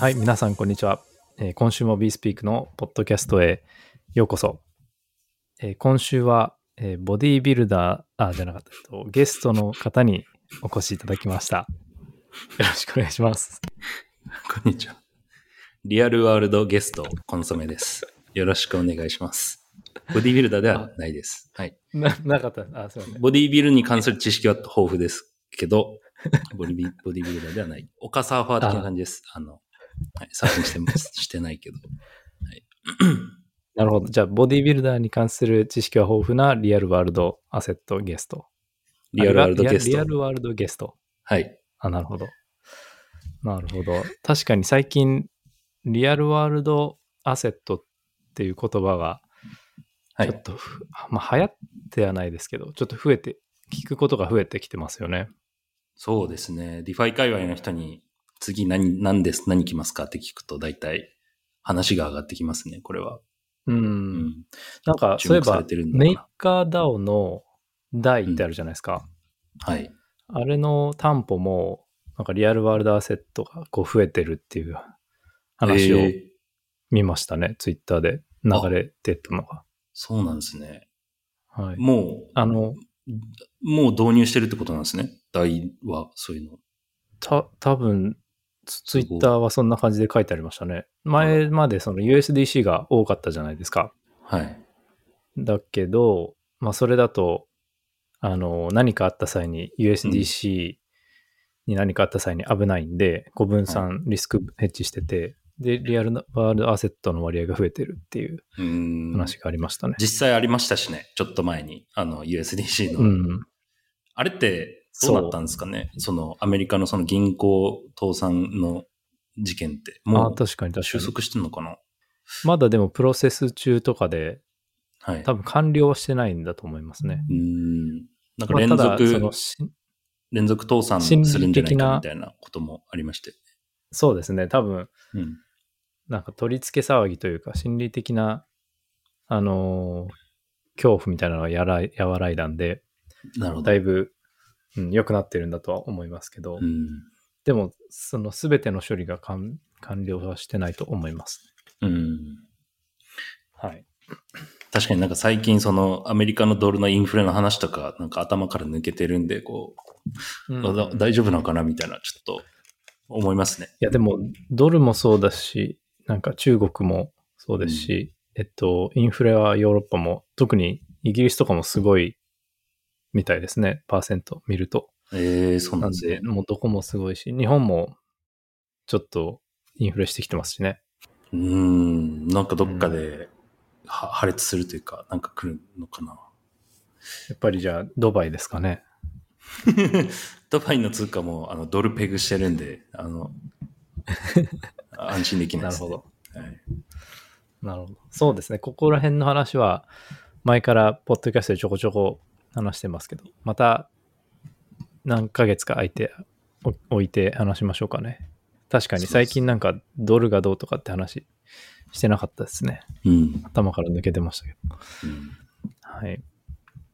はい、皆さん、こんにちは。えー今週も BeSpeak のポッドキャストへようこそ。えー今週は、えーボディービルダー、あ、じゃなかった、えっとゲストの方にお越しいただきました。よろしくお願いします。こんにちは。リアルワールドゲスト、コンソメです。よろしくお願いします。ボディビルダーではないです。はい。な、なかった。あ、すいません。ボディビルに関する知識は豊富ですけど、ボディビボディビルダーではない。丘サーファー的な感じです。あの、はい、サーフィンしてます。してないけど。はい。なるほど。じゃあ、ボディービルダーに関する知識は豊富なリアルワールドアセットゲスト。リアルワールドゲスリアリアト。ルワールドゲスト。はい。あ、なるほど。なるほど。確かに最近、リアルワールドアセットっていう言葉が、はい。ちょっとふ、まあ流行ってはないですけど、ちょっと増えて、聞くことが増えてきてますよね。そうですね。 DeFi 界隈の人に、次何、何です、何来ますかって聞くと、大体、話が上がってきますね、これは。うん。うん。なんか、注そういえばメーカー DAO の台ってあるじゃないですか。はい。あれの担保も、なんか real world asset がこう増えてるっていう話をえー見ましたね。ツイッターで流れてたのが。そうなんですね。はい。もう、あの、もう導入してるってことなんですね。大は、そういうの。た、多分ツツイッターはそんな感じで書いてありましたね。前までその USDC が多かったじゃないですか。はい。だけど、まあそれだと、あの、何かあった際に USDC に何かあった際に危ないんで、ご分散リスクヘッジしてて、で、リアルワールドアセットの割合が増えてるっていう。話がありましたね。実際ありましたしね。ちょっと前に。あの、USDC の。うん。あれって、どうなったんですかね？その、アメリカのその銀行倒産の事件って。ああ、もう、確かに確かに。収束してんのかな？まだでもプロセス中とかで、はい。多分完了はしてないんだと思いますね。うーん。なんか連続、そのし連続倒産するんじゃないかみたいなこともありまして。そうですね。多分、うん。なんか取り付け騒ぎというか、心理的な、あのー恐怖みたいなのがやらい和らいだんで、なるほど。だいぶ、うん、良くなってるんだとは思いますけど、うん。でも、その全ての処理が完完了はしてないと思います。うん。はい。確かになんか最近そのアメリカのドルのインフレの話とかなんか頭から抜けてるんで、こう、うん大丈夫なのかなみたいなちょっと思いますね。いや、でも、ドルもそうだし、なんか中国もそうですし、えっと、インフレはヨーロッパも、特にイギリスとかもすごいみたいですね、パーセント見ると。ええそうななんんですねで、。もうどこもすごいし、日本もちょっとインフレしてきてますしね。うーん、なんかどっかで、は破裂するというか、なんか来るのかな。やっぱりじゃあ、ドバイですかね。ドバイの通貨もあのドルペグしてるんで、あの、安心できないです、ね。なるほど。はい、なるほど。そうですね。ここら辺の話は、前からポッドキャストでちょこちょこ話してますけど、また何ヶ月か空いて、お置いて話しましょうかね。確かに最近なんかドルがどうとかって話してなかったですね。うん。頭から抜けてましたけど。うんはい。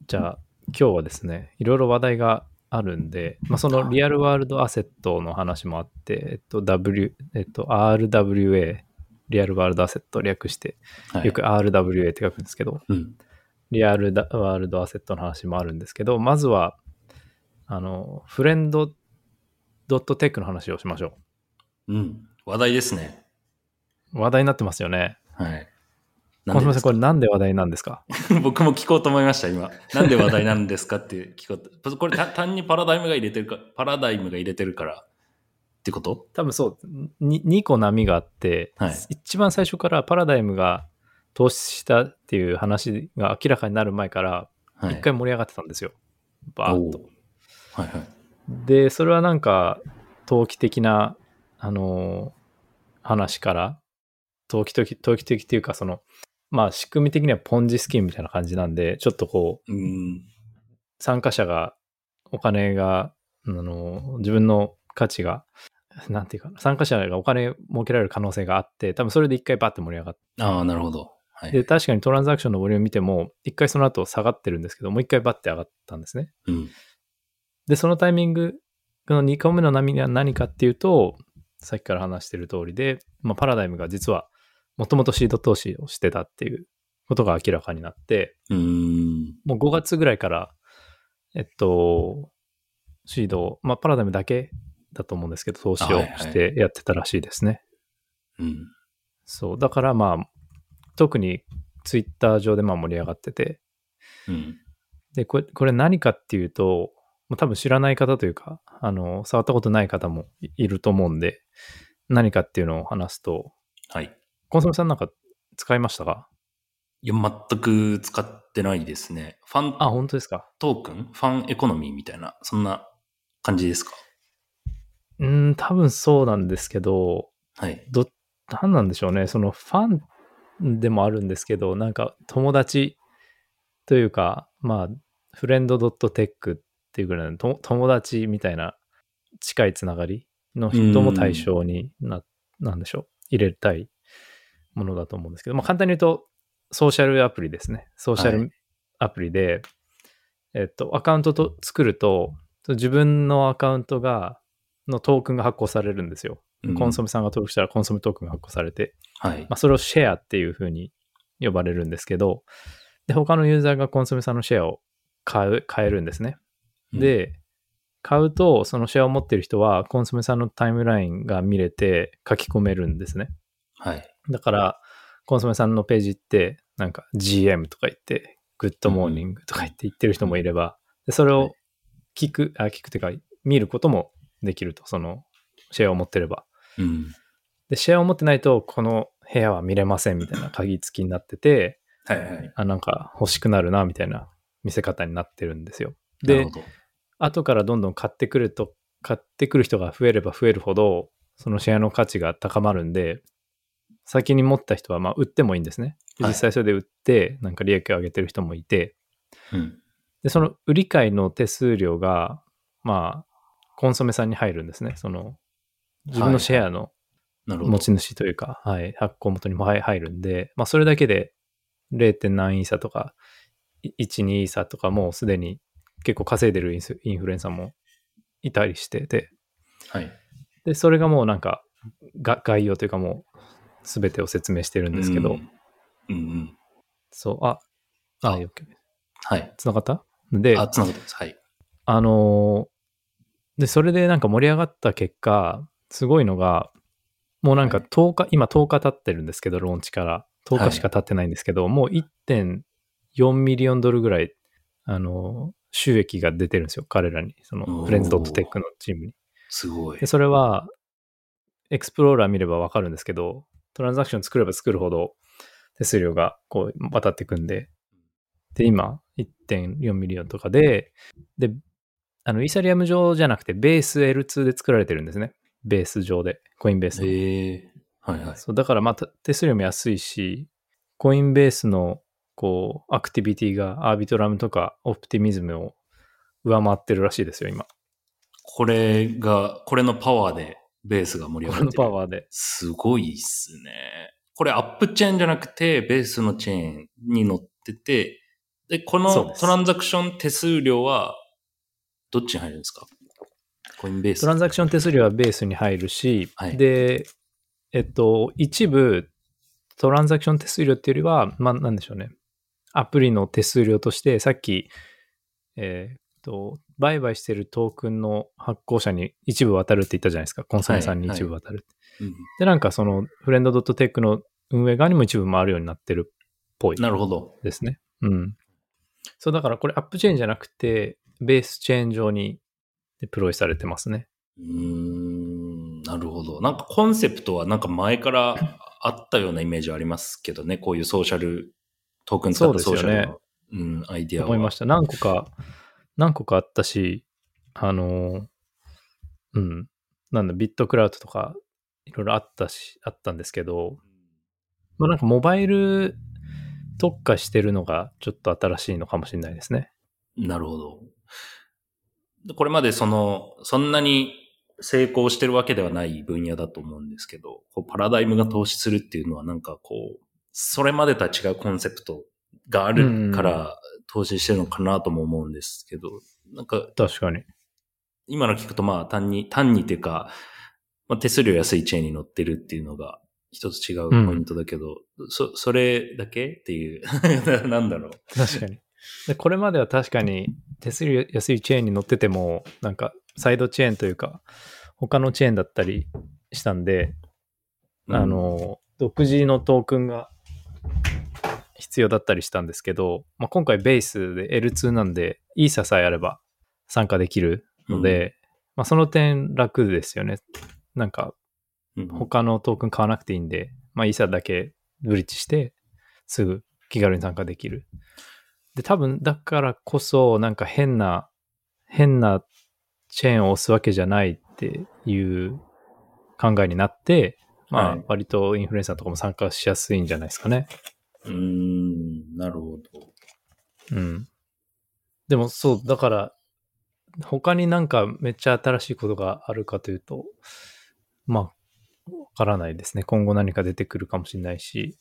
じゃあ、今日はですね、いろいろ話題があるんで、まあ、そのリアルワールドアセットの話もあって、えっと、W、えっと、RWA、リアルワールドアセット略して、はい、よく RWA って書くんですけど、うん。リアルワールドアセットの話もあるんですけど、まずは、あの、フレンドドットテックの話をしましょうん。話題ですね。う。話題になってますよね。はい。小島さん、これれなんで話題なんですか？僕も聞こうと思いました、今。なんで話題なんですかって 聞こうと。これた単にパラダイムが入れてるか、パラダイムが入れてるからってこと？多分そう、に2個波があって、はい一番最初からパラダイムが投資したっていう話が明らかになる前から、はい。一回盛り上がってたんですよ。バーッと。はいはい。で、それはなんか、投機的な、あのー話から、投機的、投機的っていうか、その、まあ、仕組み的にはポンジスキームみたいな感じなんで、ちょっとこう、うん。参加者が、お金が、あの、自分の価値が、なんていうかな、参加者がお金儲けられる可能性があって、多分それで一回バッて盛り上がって、ああ、なるほど。はい。で、確かにトランザクションのボリューム見ても、一回その後下がってるんですけど、もう一回バッて上がったんですね。うん。で、そのタイミングの2個目の波が何かっていうと、さっきから話してる通りで、まあ、パラダイムが実はもともとシード投資をしてたっていうことが明らかになって、う。もう5月ぐらいから、えっと、シードを、まあ、パラダイムだけだと思うんですけど、投資をはいはいしてやってたらしいですね。うん。そう。だからまあ、特にツイッター上でまあ盛り上がってて、うん。で、これ、これ何かっていうと、まあ多分知らない方というか、あの、触ったことない方もいいると思うんで、何かっていうのを話すと、はい。コンソメさんなんか使いましたか？いや、全く使ってないですね。ファンあ、本当ですか？トークン？ファンエコノミーみたいな、そんな感じですか？うーん、多分そうなんですけど、はい。ど、なんなんでしょうね。そのファンでもあるんですけど、なんか友達というか、まあ、フレンド .tech っていうぐらいのと友達みたいな近いつながりの人も対象にな、なんでしょう。入れたいものだと思うんですけど、まあ簡単に言うと、ソーシャルアプリですね。ソーシャルはいアプリで、えっと、アカウントと作ると、自分のアカウントが、のトークンが発行されるんですよ。コンソメ。メさんが登録したらコンソメトークンが発行されて、はいま。あ、それをシェアっていう風に呼ばれるんですけど、で、他のユーザーがコンソメさんのシェアを買う、買えるんですね。うん、で、買うと、そのシェアを持ってる人は、コンソメさんのタイムラインが見れて書き込めるんですね。はい。だから、コンソメさんのページって、なんか GM とか言って、 good morning とか言って言ってる人もいれば、でそれを聞く、あ、聞くっていうか、見ることもできると、そのシェアを持ってれば。うん。で、シェアを持ってないと、この部屋は見れませんみたいな鍵付きになってて、はいはい。あ、なんか欲しくなるな、みたいな見せ方になってるんですよ。で。後からどんどん買ってくると、買ってくる人が増えれば増えるほど、そのシェアの価値が高まるんで、先に持った人は、まあ、売ってもいいんですね。実際それで売って、なんか利益を上げてる人もいて、うん。で、その売り買いの手数料が、まあ、コンソメさんに入るんですね。その、自分のシェアの。持ち主というか、はい、発行元にも入入るんで、まあ、それだけで 0. 何イーサとか、い1、2イーサとかもうすでに結構稼いでるインスインフルエンサーもいたりしてて、はい。で、それがもうなんか、が概要というかもう、すべてを説明してるんですけど、うん。うんうん。そう、あ、あ、あ OK はい。つながった？で、あ、つながってます。はい。あのーで、それでなんか盛り上がった結果、すごいのが、もうなんかはい10日、今10日経ってるんですけど、ローンチから。10日しか経ってないんですけど、もう1.4ミリオンドルぐらい、あのー収益が出てるんですよ、彼らに。そおの、ーフレンズドットテックのチームに。すごいで、。それは、エクスプローラー見ればわかるんですけど、トランザクション作れば作るほど手数料がこう渡ってくんで、で、今、1.4 million とかで、で、あの、イーサリアム上じゃなくて、 Base L2 で作られてるんですね。ベース上で、 Coinbase の。へえ。はいはい。そう、だからまあ、た手数料も安いし、 Coinbase の、こう、アクティビティが Arbitrum とか Optimism を上回ってるらしいですよ、今。これが、これのパワーでベースが盛りこの上がってる。パワーで。すごいっすね。これアップチェーンじゃなくて、ベースのチェーンに乗ってて、で、このトランザクション手数料は、どっちに入るんですか？コインベース。トランザクション手数料はベースに入るし、はいで、えっと、一部、トランザクション手数料っていうよりは、まあ、なんでしょうね。アプリの手数料として、さっき、えーっと、売買してるトークンの発行者に一部渡るって言ったじゃないですか。コンソメさんに一部渡る。うんで、なんかその、フレンドドットテックの運営側にも一部回るようになってるっぽいなるほど。ですね。うん。そう、だからこれアップチェーンじゃなくて、ベースチェーン上にデプロイされてますね。うーん、なるほど。なんかコンセプトはなんか前からあったようなイメージはありますけどね。こういうソーシャル、トークン使ったソーシャルの、うん、アイディアは。思いました。何個か、何個かあったし、あの、うん、なんだ、ビットクラウドとか、いろいろあったし、あったんですけど、まあなんかモバイル特化してるのがちょっと新しいのかもしれないですね。なるほど。でこれまでその、そんなに成功してるわけではない分野だと思うんですけど、こうパラダイムが投資するっていうのはなんかこう、それまでとは違うコンセプトがあるから投資してるのかなとも思うんですけど、なんか確かに。今の聞くとまあ単に、単にっていうか、まあ、手数料安いチェーンに乗ってるっていうのが一つ違うポイントだけど、そ、それだけっていう、なんだろう。確かに。でこれまでは確かに手数料安いチェーンに乗ってても、なんかサイドチェーンというか、他のチェーンだったりしたんで、うんあ、の、独自のトークンが必要だったりしたんですけど、まあ、今回ベースで L2 なんで、イーサさえあれば参加できるので、まあ、その点楽ですよね。なんかうん、他のトークン買わなくていいんで、まあ、イーサだけブリッジして、すぐ気軽に参加できる。で、多分、だからこそ、なんか変な、変なチェーンを押すわけじゃないっていう考えになって、まはい、あ割とインフルエンサーとかも参加しやすいんじゃないですかね。うーん、なるほど。うん。でもそう、だから、他になんかめっちゃ新しいことがあるかというと、まあ、わからないですね。今後何か出てくるかもしれないし、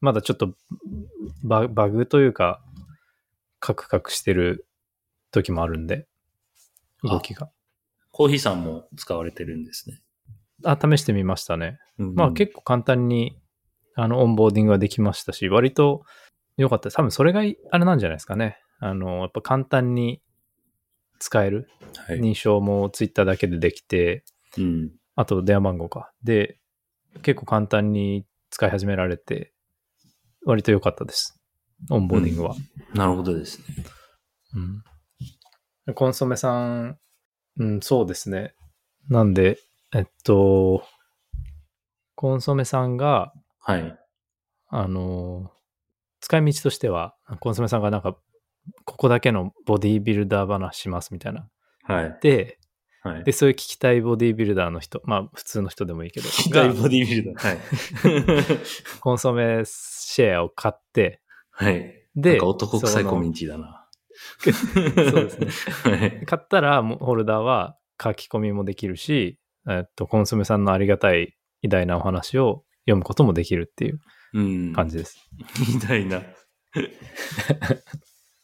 まだちょっとババグというか、カクカクしてる時もあるんで、動きが。コーヒーさんも使われてるんですね。あ、試してみましたね。うんまあ結構簡単に、あの、オンボーディングができましたし、割と良かった。多分それがいあれなんじゃないですかね。あの、やっぱ簡単に使える。はい。認証もツイッターだけでできて、うん。あと電話番号か。で、結構簡単に使い始められて、割と良かったです。オンボーディングは。なるほどですね。うん。コンソメさん、うん、そうですね。なんで、えっと、コンソメさんが、はい。あの、使い道としては、コンソメさんがなんか、ここだけのボディービルダー話しますみたいな。はい。で、はい。で、そういう聞きたいボディービルダーの人、まあ普通の人でもいいけど、大がボディビルダー。はい。コンソメシェアを買って、はい。なで、んか男臭いコミュニティだな。そうですね。はい。買ったら、もうホルダーは書き込みもできるし、えっと、コンソメさんのありがたい偉大なお話を読むこともできるっていううん。感じです。みたいな。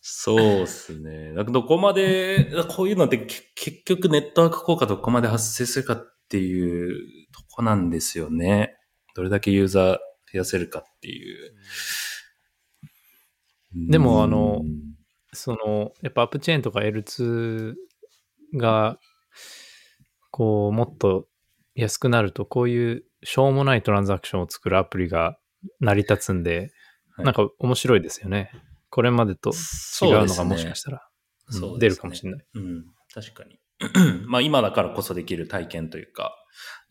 そうっすね。どこまで、こういうのってけ結局ネットワーク効果どこまで発生するかっていうとこなんですよね。どれだけユーザー増やせるかっていう。でもあのうんその、やっぱアップチェーンとか L2 が、こう、もっと安くなると、こういうしょうもないトランザクションを作るアプリが成り立つんで、はいなんか面白いですよね。これまでと違うのがもしかしたら、うんそうですね出るかもしれない。うん、確かに。まあ今だからこそできる体験というか、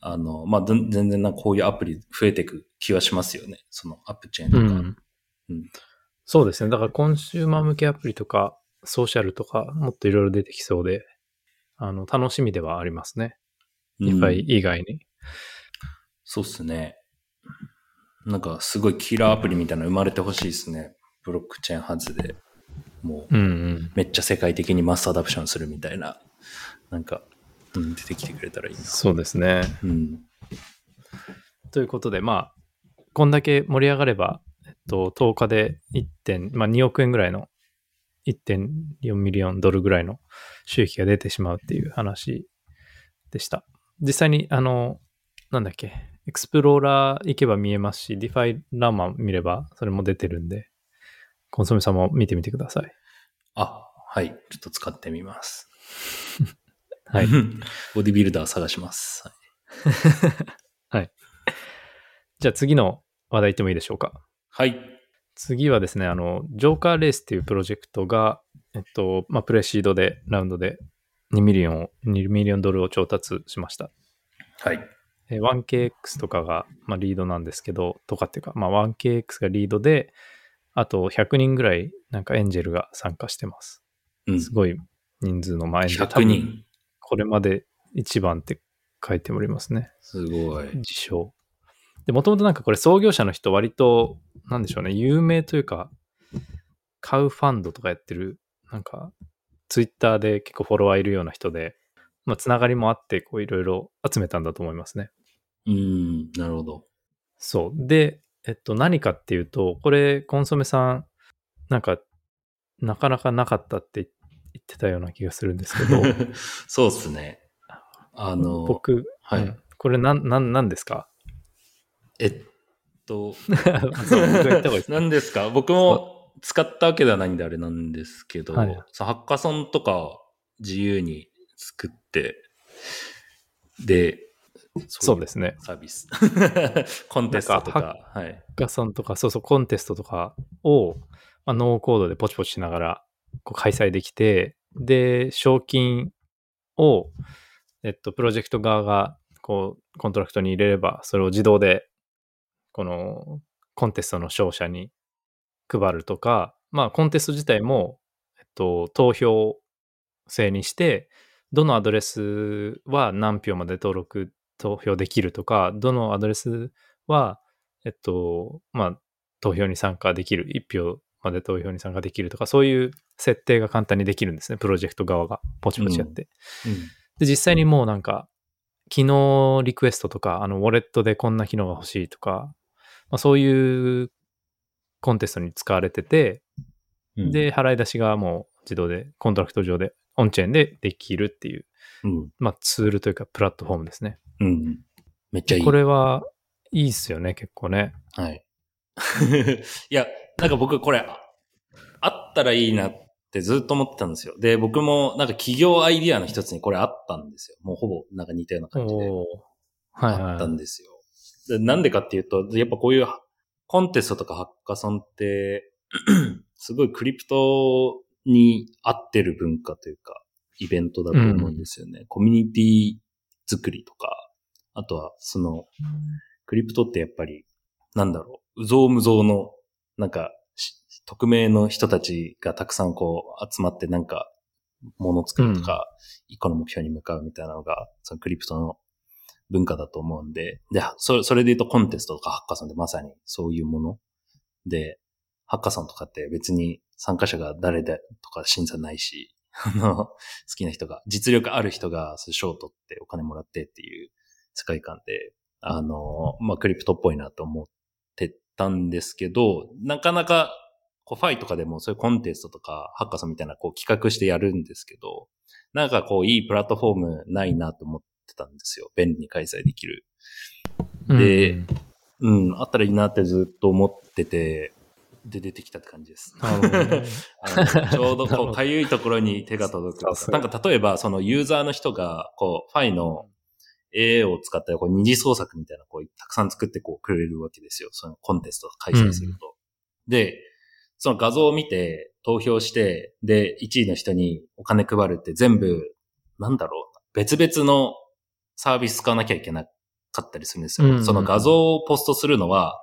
あの、まあ全然なこういうアプリ増えていく気はしますよね。そのアップチェーンとか。うんうんそうですね。だからコンシューマー向けアプリとか、ソーシャルとか、もっといろいろ出てきそうで、あの、楽しみではありますね。うんいっぱい以外に。そうっすね。なんかすごいキラーアプリみたいなの生まれてほしいですね。ブロックチェーン発で。もううんうん。めっちゃ世界的にマスアダプションするみたいな。なんか、うん、出てきてくれたらいいな。そうですね。うん。ということで、まあ、こんだけ盛り上がれば、えっと、10日で1点、まあ2億円ぐらいの、1.4ミリオンドルぐらいの収益が出てしまうっていう話でした。実際に、あの、なんだっけ、エクスプローラー行けば見えますし、 DefiLlama 見ればそれも出てるんで、コンソメさんも見てみてください。あ、はい。ちょっと使ってみます。はい。ボディビルダー探します。じゃあ次の話題いってもいいでしょうか？はい。次はですね、あの、 JokeRace っていうプロジェクトが、えっと、まあ、 pre-seed で、ラウンドで2ミリオンを、2ミリオンドルを調達しました。はい。えー 1KX とかが、まあ、リードなんですけど、とかっていうか、まあ、1KX がリードで、あと100人ぐらい、なんかエンジェルが参加してます。うん。すごい人数の、まあ、エンジェル。100人。これまで一番って書いておりますね。すごい。自称。で、もともとなんかこれ創業者の人割と、なんでしょうね、有名というか、買うファンドとかやってる、なんか、ツイッターで結構フォロワーいるような人で、まあ、つながりもあって、こういろいろ集めたんだと思いますね。うん、なるほど。そう。で、えっと、何かっていうと、これ、コンソメさん、なんか、なかなかなかったって言ってたような気がするんですけど、そうっすね。あの、僕、はい。うんこれなん、なん、なんですか？えっと、何ですか？僕も使ったわけではないんであれなんですけど、はいハッカソンとか自由に作って、で、そうですね。サービス。コンテストとか、はい。ハッカソンとか、そうそう、コンテストとかを、まあ、ノーコードでポチポチしながらこう開催できて、で、賞金を、えっと、プロジェクト側が、こう、コントラクトに入れれば、それを自動で、この、コンテストの勝者に配るとか、まあ、コンテスト自体も、えっと、投票制にして、どのアドレスは何票まで登録、投票できるとか、どのアドレスは、えっと、まあ、投票に参加できる、1票まで投票に参加できるとか、そういう設定が簡単にできるんですね、プロジェクト側がポチポチやって。で、実際にもうなんか、機能リクエストとか、あの、ウォレットでこんな機能が欲しいとか、まあ、そういうコンテストに使われてて、うん、で、払い出しがもう自動で、コントラクト上で、オンチェーンでできるっていう、うん、まあ、ツールというか、プラットフォームですね。うん。めっちゃいい。これはいいっすよね、結構ね。はい。いや、なんか僕これ、あったらいいなってずっと思ってたんですよ。で、僕もなんか企業アイディアの一つにこれあったんですよ。もうほぼなんか似たような感じで。おーはいあったはい。んですよ。でなんでかっていうと、やっぱこういうコンテストとかハッカソンって、すごいクリプトに合ってる文化というか、イベントだと思うんですよね。コミュニティ作りとか、あとはその、クリプトってやっぱり、なんだろう、うぞうむぞうの、なんか、し匿名の人たちがたくさんこう集まってなんか、もの作るとか、一個の目標に向かうみたいなのが、そのクリプトの文化だと思うんで、で、それそれで言うとコンテストとかハッカソンってまさにそういうもの。で、ハッカソンとかって別に参加者が誰でとか審査ないし、あの、好きな人が、実力ある人がそういう賞を取ってお金もらってっていう世界観で、あの、まあ、クリプトっぽいなと思ってたんですけど、なかなか、こう、ファイとかでもそういうコンテストとか、ハッカソンみたいな、こう、企画してやるんですけど、なんかこう、いいプラットフォームないなと思ってたんですよ。便利に開催できる。でうんうん、あったらいいなってずっと思ってて、で、出てきたって感じです。ちょうどこう、かゆいところに手が届くなんか例えば、そのユーザーの人が、こう、ファイの AA を使ったこう二次創作みたいな、こう、たくさん作ってこう、くれるわけですよ。そのコンテストを開催すると。で、その画像を見て、投票して、で、1位の人にお金配るって全部、なんだろう、別々のサービス使わなきゃいけなかったりするんですよ。うんうんその画像をポストするのは、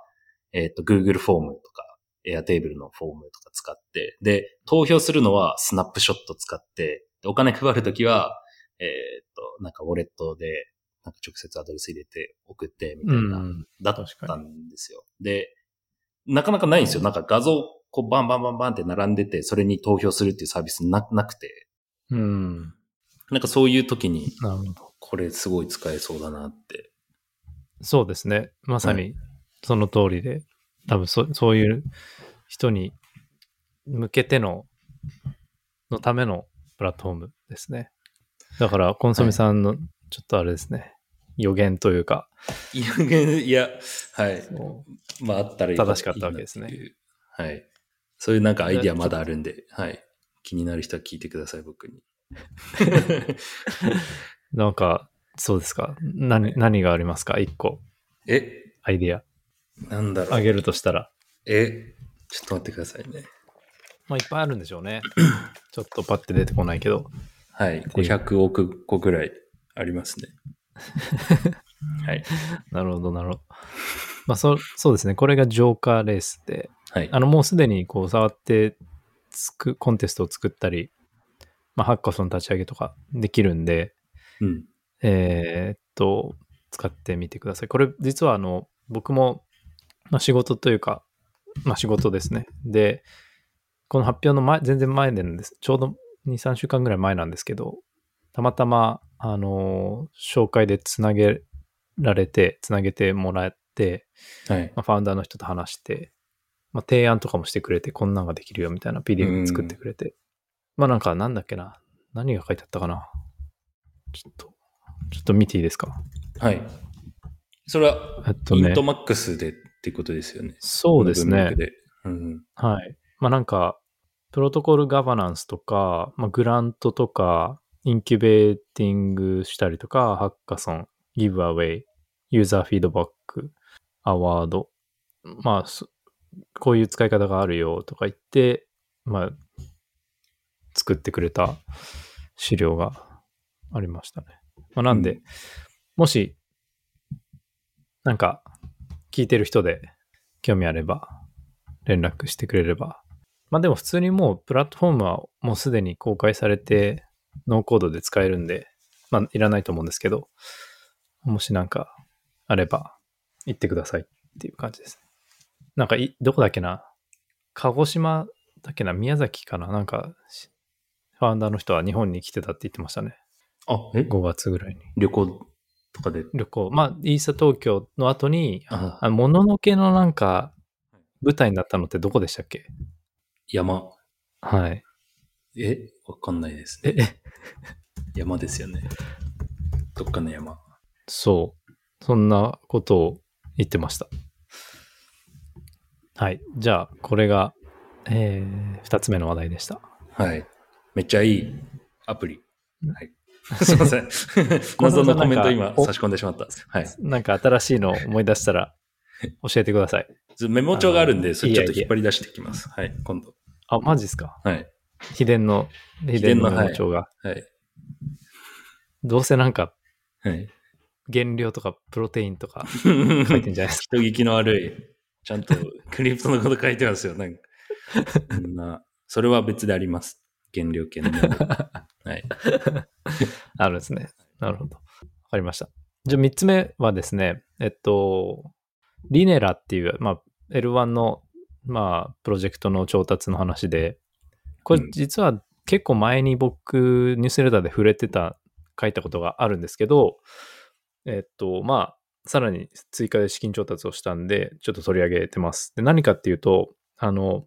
えっ、と、Google フォームとか、Airtable のフォームとか使って、で、投票するのはスナップショット使って、でお金配るときは、えっ、と、なんかウォレットで、なんか直接アドレス入れて送って、みたいな、うんだったんですよ。で、なかなかないんですよ。なんか画像、こうバンバンバンバンって並んでて、それに投票するっていうサービスななくて、うん。なんかそういう時に、なるほど。これすごい使えそうだなって。そうですね。まさはにその通りで、多分そそういう人に向けての、のためのプラットフォームですね。だから、コンソメさんのちょっとあれですね、予言というか、いや、いやはい。そまああったらいい正しかったわけですねはい。そういうなんかアイディアまだあるんで、はい。気になる人は聞いてください、僕に。うなんか、そうですか。何、何がありますか？一個、え、アイディア。なんだろう。あげるとしたら。え、ちょっと待ってくださいね。まあ、いっぱいあるんでしょうね。ちょっとパッて出てこないけど。はい。500億個ぐらいありますね。はい。なるほど、なるほど。まあ、そそうですね。これがジョーカーレースで、はい。あの、もうすでにこう触ってつく、コンテストを作ったり、まあ、ハッカソン立ち上げとかできるんで、うん。えーっと、使ってみてください。これ、実はあの、僕も、まあ、仕事というか、まあ、仕事ですね。で、この発表の前、全然前なんです。ちょうど2、3週間ぐらい前なんですけど、たまたま、あの、紹介でつなげられて、つなげてもらって、はい。まあ、ファウンダーの人と話して、まあ、提案とかもしてくれて、こんなんができるよみたいな PDF 作ってくれて。まあなんか、なんだっけな。何が書いてあったかな。ちょっと、ちょっと見ていいですか？はい。それは、えっとねイント、マックスでってことですよね。そうですね。うん。はい。まあなんか、プロトコルガバナンスとか、まあ、グラントとか、インキュベーティングしたりとか、ハッカソン、ギブアウェイ、ユーザーフィードバック、アワード、まあ、そこういう使い方があるよとか言って、まあ、作ってくれた資料がありましたね。まあ、なんで、うんもし、なんか、聞いてる人で興味あれば、連絡してくれれば。まあでも普通にもうプラットフォームはもうすでに公開されて、ノーコードで使えるんで、まあいらないと思うんですけど、もしなんかあれば言ってくださいっていう感じですね。なんかい、どこだっけな？鹿児島だっけな？宮崎かな？なんか、しファウンダーの人は日本に来てたって言ってましたね。あ、え？5月ぐらいに。旅行とかで？旅行。まあ、イーサ東京の後に、ああもののけのなんか、舞台になったのってどこでしたっけ？山。はい。え？わかんないですえ、ね。え、山ですよね。どっかの山。そう。そんなことを言ってました。はい。じゃあ、これが、えー、二つ目の話題でした。はい。めっちゃいいアプリ。はい。すいません。謎のコメント今お差し込んでしまった。はい。なんか新しいのを思い出したら、教えてください。ずメモ帳があるんで、それちょっといやいや引っ張り出していきます。はい。今度。あ、マジですか？はい。秘伝の、秘伝のメモ帳が。はい。どうせなんか、はい。原料とかプロテインとか 書いてんじゃないですか？人聞きの悪い。ちゃんとクリプトのこと書いてますよ。なんか。そんな、それは別であります。原料系の。はい。あるんですね。なるほど。わかりました。じゃあ3つ目はですね、えっと、リネラっていう、まあ、L1 の、まあ、プロジェクトの調達の話で、これうん実は結構前に僕、ニュースレターで触れてた、書いたことがあるんですけど、えっと、まあ、さらに追加で資金調達をしたんで、ちょっと取り上げてます。で、何かっていうと、あの、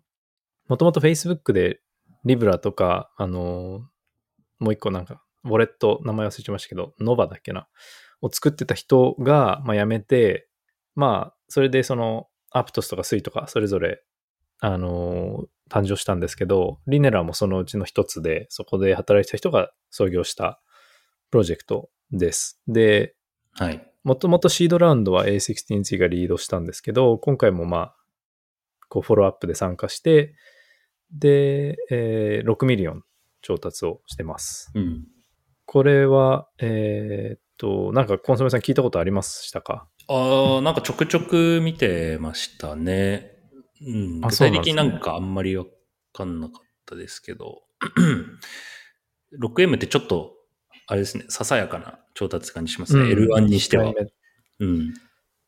もともと Facebook でリブラとか、あの、もう一個なんか、ウォレット、名前忘れちゃいましたけど、ノバだっけな、を作ってた人が、まあ、辞めて、まあ、それでその、アプトスとかスイとか、それぞれ、あのー誕生したんですけど、リネラもそのうちの一つで、そこで働いてた人が創業したプロジェクトです。で、はい。もともとシードラウンドは A16Z がリードしたんですけど、今回もまあ、こうフォローアップで参加して、で、えー6ミリオン調達をしてます。うん。これは、えーっと、なんかコンソメさん聞いたことありましたか？ああ、なんかちょくちょく見てましたね。うん。あ具体的になんかあんまりわかんなかったですけど。6M ってちょっと、あれですね、ささやかな調達感じしますね。うん L1 にしてはうん。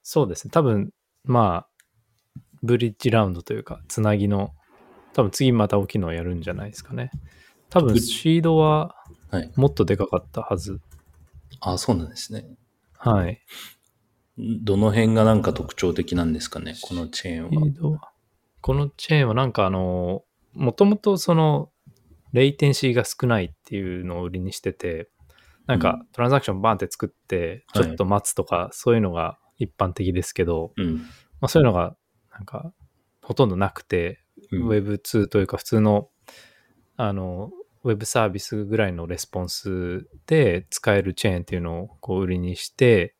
そうですね。多分、まあ、ブリッジラウンドというか、つなぎの、多分次また大きいのをやるんじゃないですかね。多分、ぶシードははい。もっとでかかったはず。あそうなんですね。はい。どの辺がなんか特徴的なんですかね、このチェーンは。このチェーンはなんかあの、もともとその、レイテンシーが少ないっていうのを売りにしてて、なんかうんトランザクションバーンって作って、ちはいょっと待つとか、そういうのが一般的ですけど、うん。まあ、そういうのがなんかほとんどなくて、うん Web2 というか普通のあの Web サービスぐらいのレスポンスで使えるチェーンっていうのをこう売りにして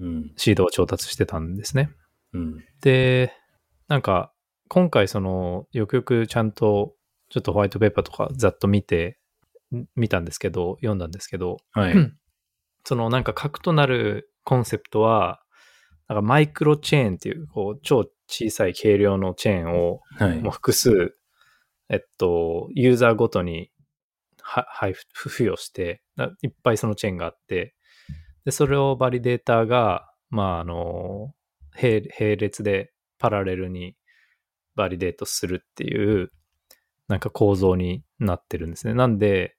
うん。シードを調達してたんですね。うん。で、なんか今回そのよくよくちゃんとちょっとホワイトペーパーとかざっと見てん見たんですけど読んだんですけどはい。そのなんか核となるコンセプトはなんかマイクロチェーンっていうこう超小さい軽量のチェーンをはいもう。複数、えっと、ユーザーごとには配布付与して、ないっぱいそのチェーンがあって、で、それをバリデーターが、まあ、あの、並並列でパラレルに validate するっていう、なんか構造になってるんですね。なんで、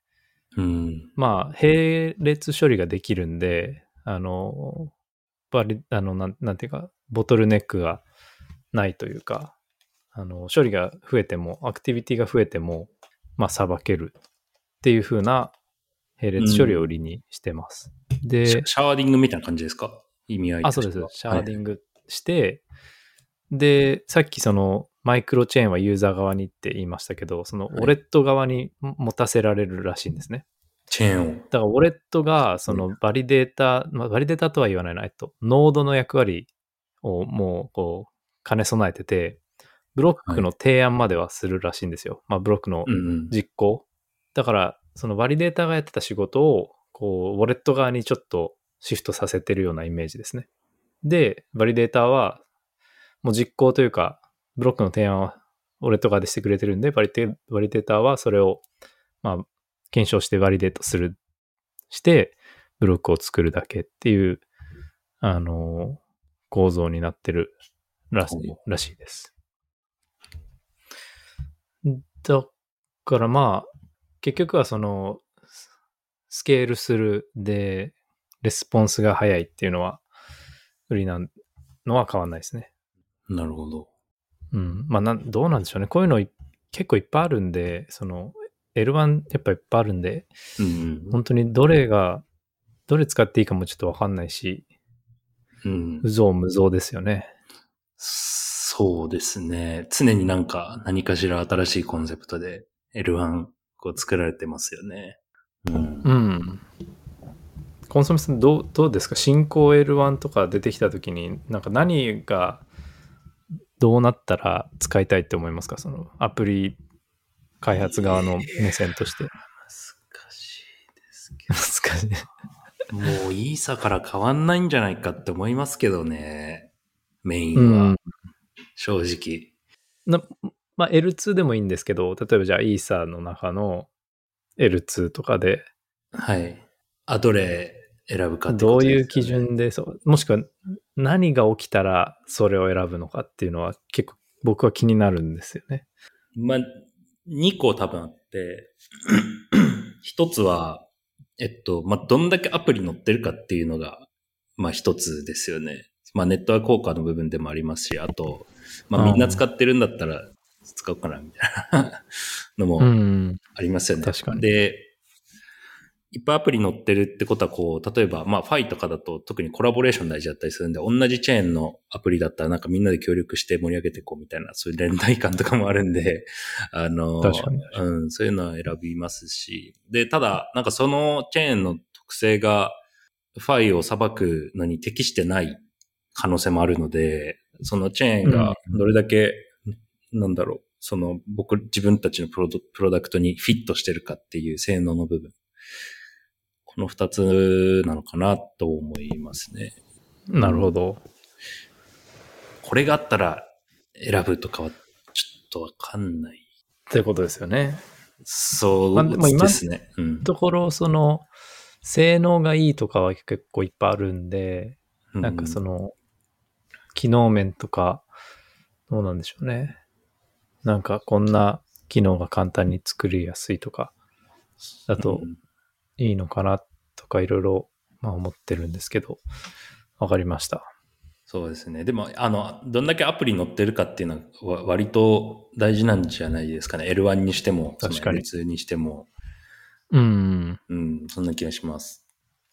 うん。まあ、並列処理ができるんで、あの、バリ、あの、なんなんていうか、ボトルネックがないというか、あの、処理が増えても、アクティビティが増えても、まあ、さばけるっていう風な並列処理を売りにしてます。でシャ、 sharding みたいな感じですか？意味合いあ、そうです。 sharding して、で、さっきそのマイクロチェーンはユーザー側にって言いましたけど、そのはいウォレット側に持たせられるらしいんですね。チェーンを。だからウォレットがそのバリデータ、まあ、バリデータとは言わないな、えっと、ノードの役割をもうこう兼ね備えてて、ブロックの提案まではするらしいんですよ。まあブロックのうんうん。実行。だから、そのバリデータがやってた仕事を、こう、ウォレット側にちょっとシフトさせてるようなイメージですね。で、バリデータは、もう実行というか、ブロックの提案はウォレット側でしてくれてるんで、バリデバリデータはそれを、まあ、検証してバリデートする、して、ブロックを作るだけっていう、あの、構造になってるらしいです。だからまあ、結局はその、ススケールするで、レスポンスが早いっていうのは、売りなのは変わんないですね。なるほど。うん。まあなん、どうなんでしょうね。こういうのい結構いっぱいあるんで、その、L1 やっぱいっぱいあるんで、うん本当にどれが、どれ使っていいかもちょっとわかんないし、うん。うん無造無造ですよね。そうですね。常になんか何かしら新しいコンセプトで L1 こう作られてますよね。うんう。ん。コンソメさんどう、どうですか？進行 L1 とか出てきたときに、なんか何がどうなったら使いたいって思いますか？そのアプリ開発側の目線として。難しいですけ難しい。ど。もうイーサから変わんないんじゃないかって思いますけどね。メイうンは。ん。正直。なまあ L2 でもいいんですけど、例えばじゃあイーサーの中の L2 とかで、はい。あ、どれ選ぶかってどういうことですよね基準でそう、もしくは何が起きたらそれを選ぶのかっていうのは結構僕は気になるんですよね。まあ、2個多分あって、一つは、えっと、まあ、どんだけアプリ載ってるかっていうのが、まあ、一つですよね。まあ、ネットワーク効果の部分でもありますし、あと、まあ、みんな使ってるんだったら使おうかな、みたいなのもうん。ありますよね。確かにで、いっぱいアプリ載ってるってことは、こう、例えば、まあ、ファイとかだと特にコラボレーション大事だったりするんで、同じチェーンのアプリだったらなんかみんなで協力して盛り上げていこうみたいな、そういう連帯感とかもあるんで、あの、うん、そういうのは選びますし、で、ただ、なんかそのチェーンの特性が、ファイを裁くのに適してない可能性もあるので、そのチェーンがうんどれだけ、なんだろう、その僕、自分たちのプロドプロダクトにフィットしてるかっていう性能の部分。この二つなのかなと思いますね。なるほど。これがあったら選ぶとかはちょっとわかんない。ってことですよね。そうまあですね。うん。ところ、その、性能がいいとかは結構いっぱいあるんで、なんかその、機能面とか、どうなんでしょうね。なんかこんな機能が簡単に作りやすいとか、だとうんいいのかなとかいろいろ、まあ思ってるんですけど、わかりました。そうですね。でも、あの、どんだけアプリ載ってるかっていうのはわ割と大事なんじゃないですかね。L1 にしても、確かにその L2 にしても。うん。うん、そんな気がします。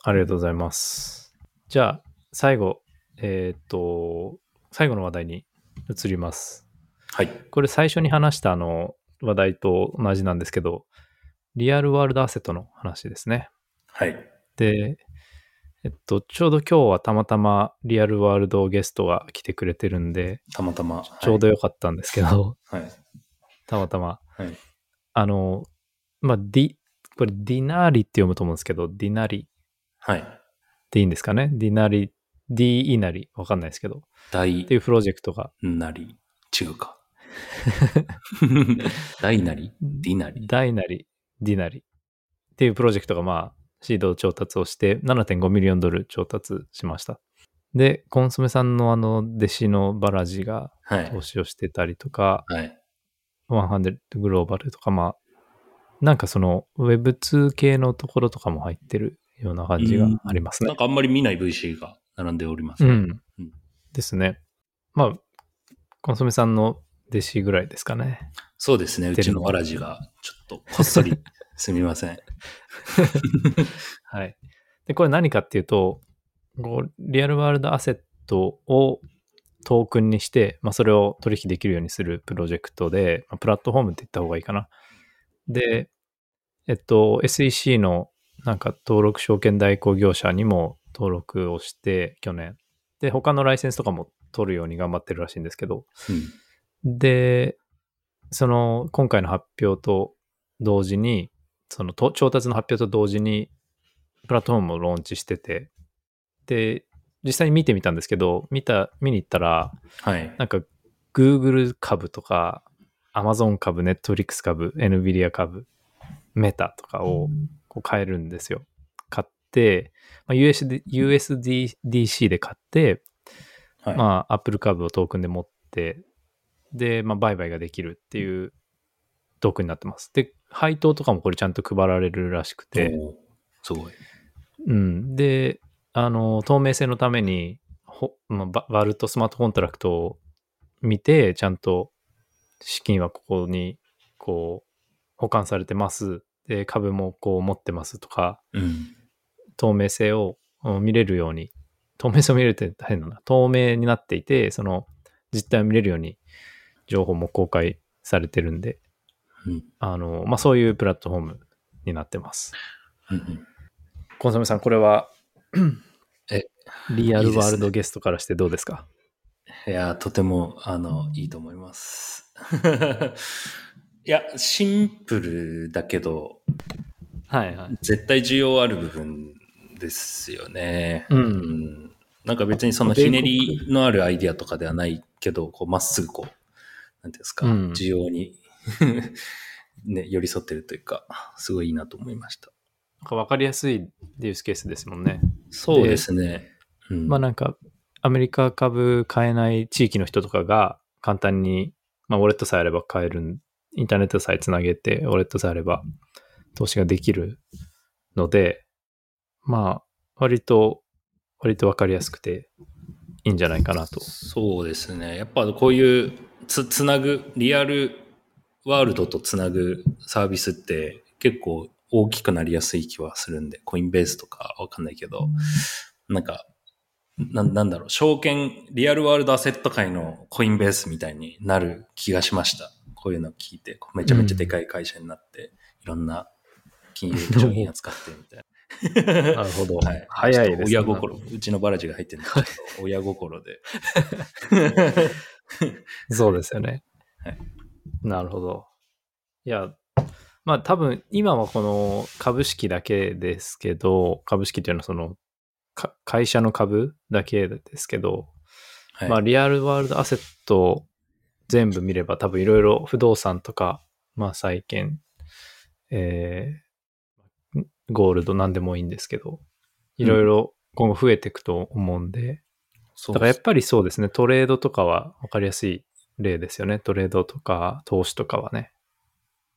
ありがとうございます。じゃあ、最後、えーっと、最後の話題に移ります。はい。これ最初に話したあの話題と同じなんですけど、リアルワールドアセットの話ですね。はい。で、えっと、ちょうど今日はたまたまリアルワールドゲストが来てくれてるんで、たまたま。ちょうどよかったんですけど、はい。たまたま。はい。あの、まあ、ディ、これディナーリって読むと思うんですけど、ディナリはい。でいいんですかね？ディナリ、ディイナリ、わかんないですけど、大っていうプロジェクトが、なり。違うか。大なり？ディナリ。ダイナリ、ディナリっていうプロジェクトがまあ、シード調達をして7.5ミリオンドル調達しました。で、コンソメさんのあの弟子のバラジがはい投。資をしてたりとか、はい。100グローバルとか、まあ、なんかその Web2 系のところとかも入ってるような感じがありますねなん。かあんまり見ない VC が並んでおります。うんうん。ですね。まあ、コンソメさんの弟子ぐらいですかね。そうですね。うちのわらじが、ちょっとこっそり、すみません。はい。で、これ何かっていうと、こうリアルワールドアセットをトークンにして、まあ、それを取引できるようにするプロジェクトで、まあプラットフォームって言った方がいいかな。で、えっと、SEC のなんか登録証券代行業者にも登録をして、去年。で、他のライセンスとかも取るように頑張ってるらしいんですけど、うん。で、その今回の発表と同時に、そのと調達の発表と同時に、プラットフォームをローンチしてて、で、実際に見てみたんですけど、見た、見に行ったら、はい。なんか Google 株とか、Amazon 株、Netflix 株、NVIDIA 株、メタとかをこう買えるんですよ。まあ、USD USDC で買って、はい。まあ、Apple 株をトークンで持って、で、まあ、売買ができるっていうトークンになってます。で、配当とかもこれちゃんと配られるらしくて、すごい。うん。で、あの、透明性のために、ほまあ、バ vault スマートコントラクトを見て、ちゃんと資金はここに、こう、保管されてます。で、株もこう持ってますとか、うん。透明性をうん見れるように、透明性を見れるって変だな。透明になっていて、その実態を見れるように情報も公開されてるんで、うん。あの、まあ、そういうプラットフォームになってます。うんうん。コンソメさん、これは、え、リアルワールドゲストからしてどうですか？いや、とても、あの、いいと思います。いや、シンプルだけど、はいはい。絶対需要ある部分ですよね。うんんなんか別にそのひねりのあるアイディアとかではないけど、こう、まっすぐこう、なんていうんですか、うん需要に ね、寄り添ってるというか、すごいいいなと思いました。なんか分かりやすいデュースケースですもんね。そうですね。うんまあなんか、アメリカ株買えない地域の人とかが簡単に、まあウォレットさえあれば買えるん、インターネットさえつなげて、ウォレットさえあれば投資ができるので、まあ、割と、割と分かりやすくていいんじゃないかなと。そうですね。やっぱこういうつ、つなぐ、リアルワールドとつなぐサービスって結構大きくなりやすい気はするんで、コインベースとかわかんないけど、なんか、ななんだろう、証券、リアルワールドアセット界のコインベースみたいになる気がしました。こういうの聞いて、めちゃめちゃでかい会社になって、いろんな金融商品扱ってみたいな。なるほど。はい。早いです親心。うちのバラジが入ってるんで、親心で。そうですよね。はいなるほど。いや、まあ多分今はこの株式だけですけど、株式っていうのはそのか会社の株だけですけど、はいまあリアルワールドアセット全部見れば多分いろいろ不動産とか、まあ債券、えーゴールドなんでもいいんですけど、いろいろ今後増えていくと思うんで、そうだからやっぱりそうですね、トレードとかは分かりやすい例ですよね。トレードとか投資とかはね。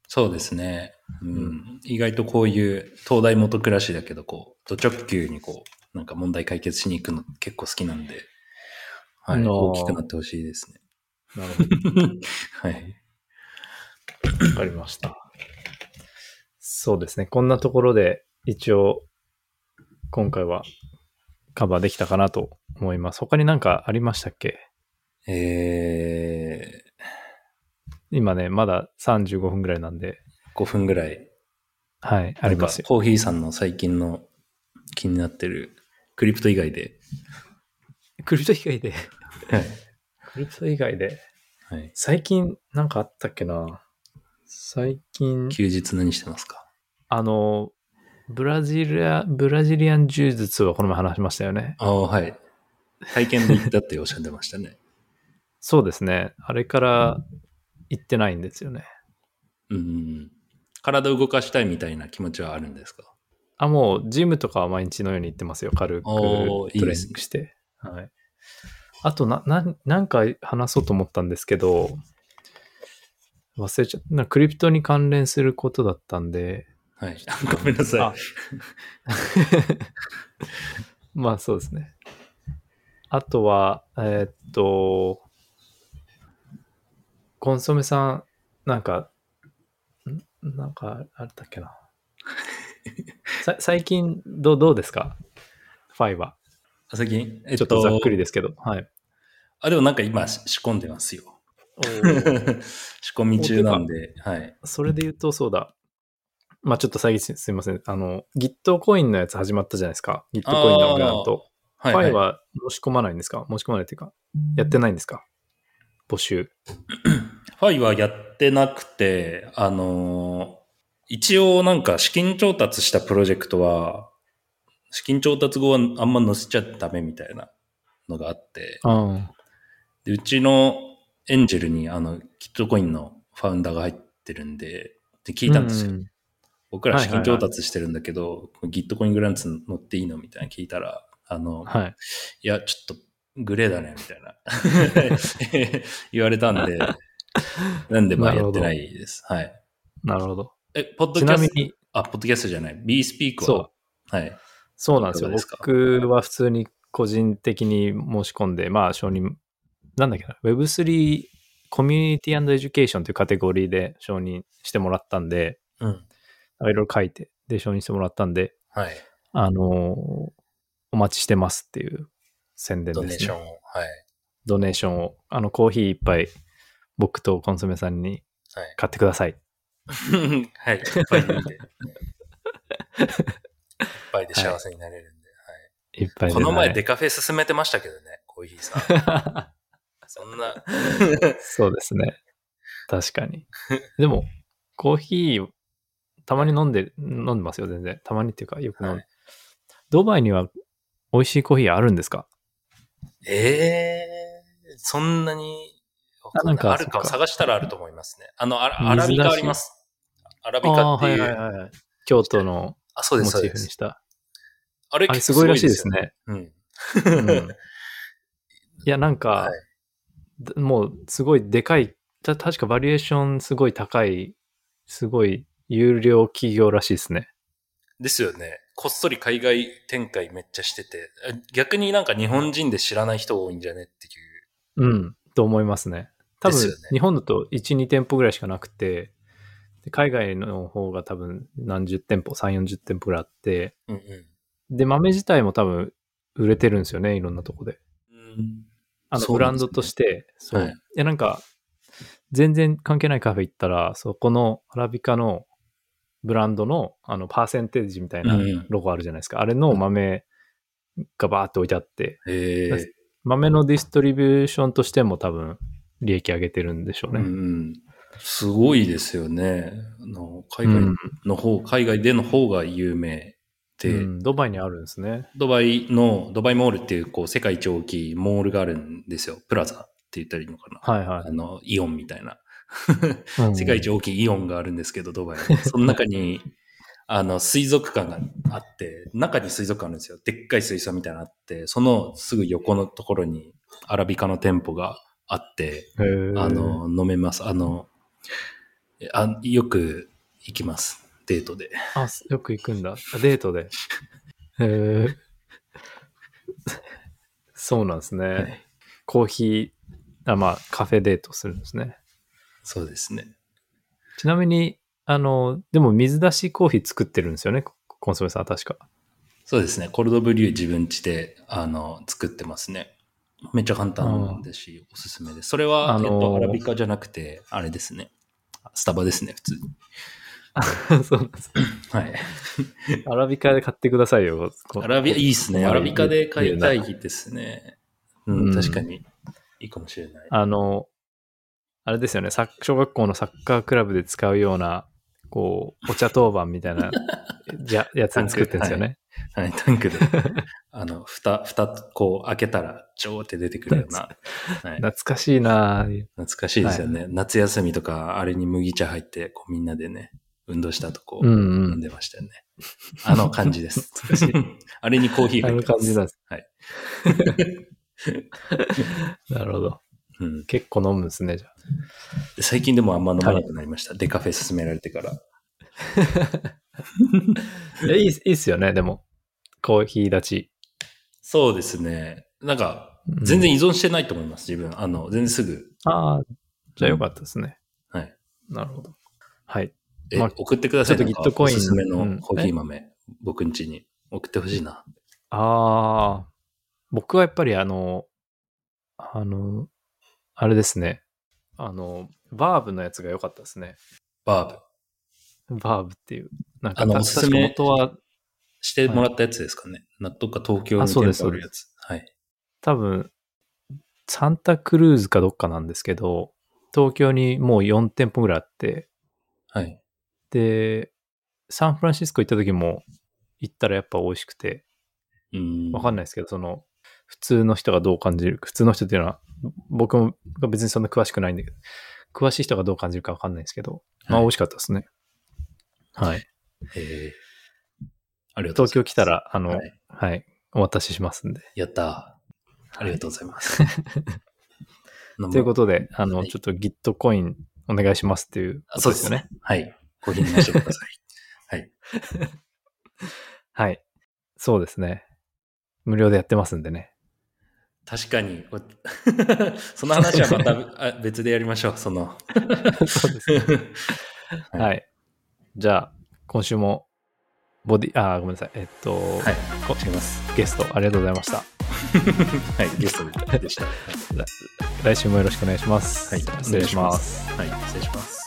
そうですね。うん。意外とこういう東大元暮らしだけど、こう、ド直球にこう、なんか問題解決しに行くの結構好きなんで、はい。大きくなってほしいですね。なるほど。はい。わかりました。そうですね。こんなところで一応今回はカバーできたかなと思います。他になんかありましたっけ？え今ね、まだ35分ぐらいなんで、ー、5分ぐらい。はい、ありますコーヒーさんの最近の気になってるクリプト以外で。クリプト以外で、はい。クリプト以外で、はい。最近なんかあったっけな？最近、休日何してますか？あの、ブラジリア、ブラジリアン柔術はこの前話しましたよね。ああ、はい。体験で行ったっておっしゃってましたね。そうですね。あれから行ってないんですよね。うん。体動かしたいみたいな気持ちはあるんですか？あ、もう、ジムとかは毎日のように行ってますよ。軽くトレーニングして。はい。あとな、な、なんか話そうと思ったんですけど、忘れちゃった。なクリプトに関連することだったんで、はい。ごめんなさあ まあそうですね。あとは、えーっと、コンソメさん、なんか、ん？なんか、あったっけな。さ最近どう、どうですか？ファイバい。最近？えちょっとざっくりですけど。はい。あ、でもなんか今し仕込んでますよ。仕込み中なんで、はい。それで言うと、そうだ。まあちょっと最近すすいません。あの、Git コインのやつ始まったじゃないですか。Git コインのグラント。はい、ファイはい。は申し込まないんですか？申し込まないっていうか、やってないんですか？募集。ファイはやってなくて、あのー一応なんか資金調達したプロジェクトは、資金調達後はあんま載せちゃダメみたいなのがあって、あでうちのエンジェルにあの、キットコインのファウンダーが入ってるんで、で聞いたんですよ。うん僕ら資金はいはいはい調達してるんだけど、ギットコイングランツ乗っていいの？みたいな聞いたら、あの、はい。いや、ちょっとグレーだね、みたいな。言われたんで、なんでまあやってないです。はい。なるほど。え、ポッドキちャスト、あ、ポッドキャストじゃない。B スピークは、そはい。そうなんですよ。すか？僕は普通に個人的に申し込んで、まあ承認、なんだっけな、Web3 コミュニティエデュケーションというカテゴリーで承認してもらったんで、うん。いろいろ書いて、で、承認してもらったんで、はい。あのーお待ちしてますっていう宣伝です、ね。ドネーションを。はい。ドネーションを、あの、コーヒー一杯、僕とコンソメさんにはい。買ってください。はい。いっぱいでいいんで。いっぱいで幸せになれるんで。はい。一杯で。この前はいデカフェ進めてましたけどね、コーヒーさん。そんな。そうですね。確かに。でも、コーヒー、たまに飲んで、飲んでますよ、全然。たまにっていうか、よく飲んで。はいドバイには美味しいコーヒーあるんですか？ええそんなに、あなんかあるか探したらあると思いますね。あの、アラ水アラビカあります。アラビカっていう。あーはいはいはいはい。京都のあ、そうです、モ。チーフにした。あれあれすごいらしいですよ。ね。うん。うんいや、なんか、はいだもうすごいでかい、た確かバリエーションすごい高い、すごい有料企業らしいですね。ですよね。こっそり海外展開めっちゃしてて、あ逆になんか日本人で知らない人多いんじゃねっていう。うん、と思いますね。多分、ね日本だと1、2店舗ぐらいしかなくて、で海外の方が多分何十店舗、3、40店舗ぐらいあって、うんうん。で、豆自体も多分売れてるんですよね、いろんなとこで。うんあの、ブランドとして、そう。はいいや、なんか、全然関係ないカフェ行ったら、そこのアラビカのブランドの、あの、パーセンテージみたいなうんうんロゴあるじゃないですか。あれの豆がバーって置いてあって。豆のディストリビューションとしても多分、利益上げてるんでしょううんね。うん。すごいですよね。あの海外うんの方、海外での方が有名で、うんドバイにあるんですね。ドバイの、ドバイモールっていう、こう、世界一大きいモールがあるんですよ。プラザって言ったらいいのかな。はいはいあ。の、イオンみたいな。うん世界一大きいイオンがあるんですけど、ドバイに。その中に、あの、水族館があって、中に水族館あるんですよ。でっかい水槽みたいなのあって、そのすぐ横のところにアラビカの店舗があって、あ、の、飲めます。あの、えあよく行きます。デートで。あ、よく行くんだ。あデートで。へーそうなんですね。コーヒー、あまあ、カフェデートするんですね。そうですね。ちなみに、あの、でも水出しコーヒー作ってるんですよね、ココンソメさんは確か。そうですね。コルドブリュー自分家で、あの、作ってますね。めっちゃ簡単ですし、おすすめです。それは、あのーえっと、アラビカじゃなくて、あれですね。スタバですね、普通に。そうなんです。はい。アラビカで買ってくださいよ。こアラビカ、いいですね。アラビカで買いたいですね。ううんん、確かに。いいかもしれない。あの、あれですよね、小学校のサッカークラブで使うような、こう、お茶当番みたいな、じゃ、やつ作ってるんですよね。はい、タンクで。あの、蓋、蓋、こう開けたら、ジョーって出てくるような。はい、懐かしいな懐かしいですよね。夏休みとか、あれに麦茶入って、こうみんなでね、運動したとこう、うんうん飲んでましたよね。あの感じです。あれにコーヒーあの入ってます。感じなんです。はい。なるほど。うん。結構飲むんですね、じゃあ。で最近でもあんま飲まなくなりました。デカフェ勧められてから。え、いい、いいっすよね、でも。コーヒー立ち。そうですね。なんか、うん全然依存してないと思います、自分。あの、全然すぐ。ああ、じゃあよかったですね。はい。なるほど。はい。え、まあ送ってください。ちょっとなんか Gitcoin おすすめうんのコーヒー豆、僕ん家に送ってほしいな。ああ、僕はやっぱりあの、あの、あれですね。あの、バーブのやつが良かったですね。バーブ。バーブっていう。なんかあのたおすすめ元はしてもらったやつですかね。納豆か東京にあそうです店舗あるやつ。はい。多分、サンタクルーズかどっかなんですけど、東京にもう4店舗ぐらいあって、はい。で、サンフランシスコ行った時も行ったらやっぱ美味しくて、うん。わかんないですけど、その、普通の人がどう感じる、普通の人っていうのは、僕も別にそんな詳しくないんだけど、詳しい人がどう感じるかわかんないですけど、まあはい美味しかったですね。はい。へえ。ありがとうございます。東京来たら、あの、ははいい、お渡ししますんで。やったー。ありがとうございます。ということで、あの、はいちょっと Git コインお願いしますっていうあこそうですよね。。はい。ご返事してください。はい。はい。そうですね。無料でやってますんでね。確かに。こ その話はまたあ別でやりましょう。その。そうですね。はいはい。じゃあ、今週も、ボディ、あー、ごめんなさい。えっと、はい。こ違います。ゲストありがとうございました。はい。ゲストでした。はい。来週もよろしくお願いします。はい失礼します。はい。失礼します。